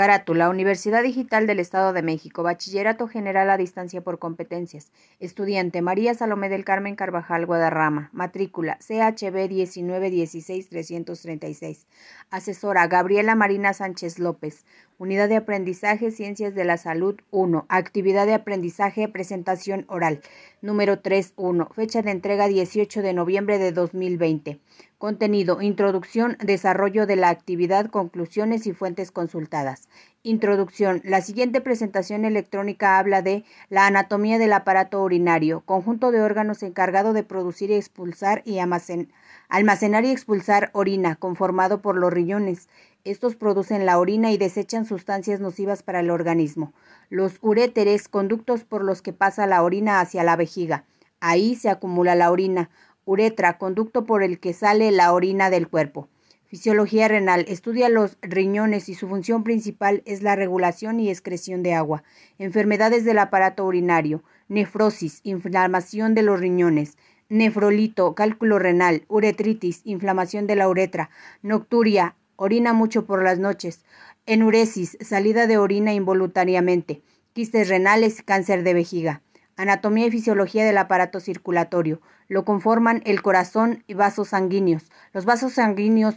Carátula, Universidad Digital del Estado de México, Bachillerato General a Distancia por Competencias. Estudiante María Salomé del Carmen Carvajal Guadarrama. Matrícula CHB 1916336. Asesora Gabriela Marina Sánchez López. Unidad de Aprendizaje Ciencias de la Salud 1. Actividad de aprendizaje presentación oral. Número 31. Fecha de entrega 18 de noviembre de 2020. Contenido, introducción, desarrollo de la actividad, conclusiones y fuentes consultadas. Introducción. La siguiente presentación electrónica habla de la anatomía del aparato urinario, conjunto de órganos encargado de producir y expulsar y almacenar y expulsar orina, conformado por los riñones. Estos producen la orina y desechan sustancias nocivas para el organismo. Los uréteres, conductos por los que pasa la orina hacia la vejiga. Ahí se acumula la orina uretra, conducto por el que sale la orina del cuerpo. Fisiología renal. Estudia los riñones y su función principal es la regulación y excreción de agua. Enfermedades del aparato urinario. Nefrosis, inflamación de los riñones. Nefrolito, cálculo renal. Uretritis, inflamación de la uretra. Nocturia, orina mucho por las noches. Enuresis, salida de orina involuntariamente. Quistes renales, cáncer de vejiga. Anatomía y fisiología del aparato circulatorio. Lo conforman el corazón y vasos sanguíneos. Los vasos sanguíneos,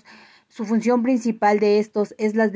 su función principal de estos es la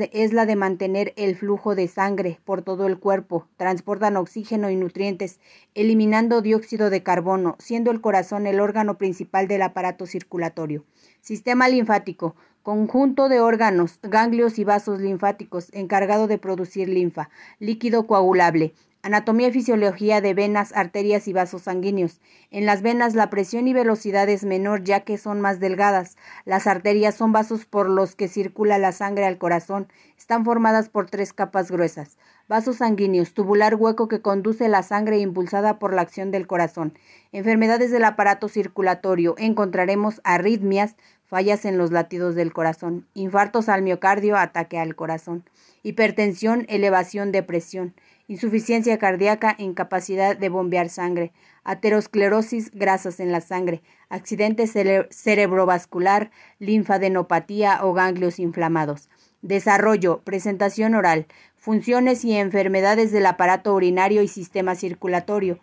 de, mantener el flujo de sangre por todo el cuerpo. Transportan oxígeno y nutrientes, eliminando dióxido de carbono, siendo el corazón el órgano principal del aparato circulatorio. Sistema linfático. Conjunto de órganos, ganglios y vasos linfáticos encargado de producir linfa, líquido coagulable. Anatomía y fisiología de venas, arterias y vasos sanguíneos. En las venas la presión y velocidad es menor ya que son más delgadas. Las arterias son vasos por los que circula la sangre al corazón. Están formadas por tres capas gruesas. Vasos sanguíneos, tubular hueco que conduce la sangre impulsada por la acción del corazón. Enfermedades del aparato circulatorio. Encontraremos arritmias, fallas en los latidos del corazón, infartos al miocardio, ataque al corazón, hipertensión, elevación de presión insuficiencia cardíaca, incapacidad de bombear sangre, aterosclerosis, grasas en la sangre, accidente cerebrovascular, linfadenopatía o ganglios inflamados. Desarrollo, presentación oral, funciones y enfermedades del aparato urinario y sistema circulatorio,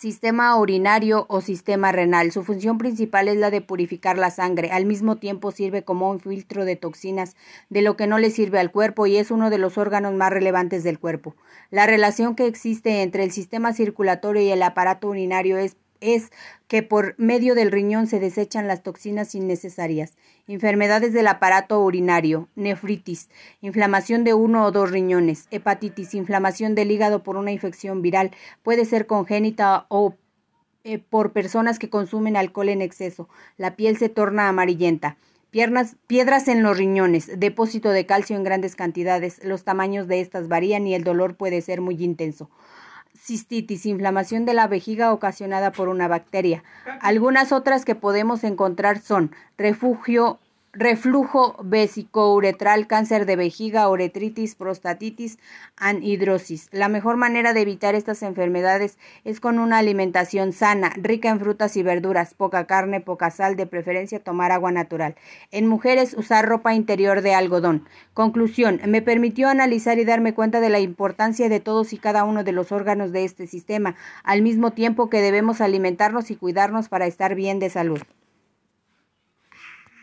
sistema urinario o sistema renal. Su función principal es la de purificar la sangre. Al mismo tiempo sirve como un filtro de toxinas de lo que no le sirve al cuerpo y es uno de los órganos más relevantes del cuerpo. La relación que existe entre el sistema circulatorio y el aparato urinario es es que por medio del riñón se desechan las toxinas innecesarias. Enfermedades del aparato urinario, nefritis, inflamación de uno o dos riñones, hepatitis, inflamación del hígado por una infección viral, puede ser congénita o eh, por personas que consumen alcohol en exceso. La piel se torna amarillenta. Piernas, piedras en los riñones, depósito de calcio en grandes cantidades. Los tamaños de estas varían y el dolor puede ser muy intenso cistitis, inflamación de la vejiga ocasionada por una bacteria. Algunas otras que podemos encontrar son refugio reflujo vesicouretral, cáncer de vejiga, uretritis, prostatitis, anhidrosis. La mejor manera de evitar estas enfermedades es con una alimentación sana, rica en frutas y verduras, poca carne, poca sal, de preferencia tomar agua natural. En mujeres usar ropa interior de algodón. Conclusión, me permitió analizar y darme cuenta de la importancia de todos y cada uno de los órganos de este sistema, al mismo tiempo que debemos alimentarnos y cuidarnos para estar bien de salud.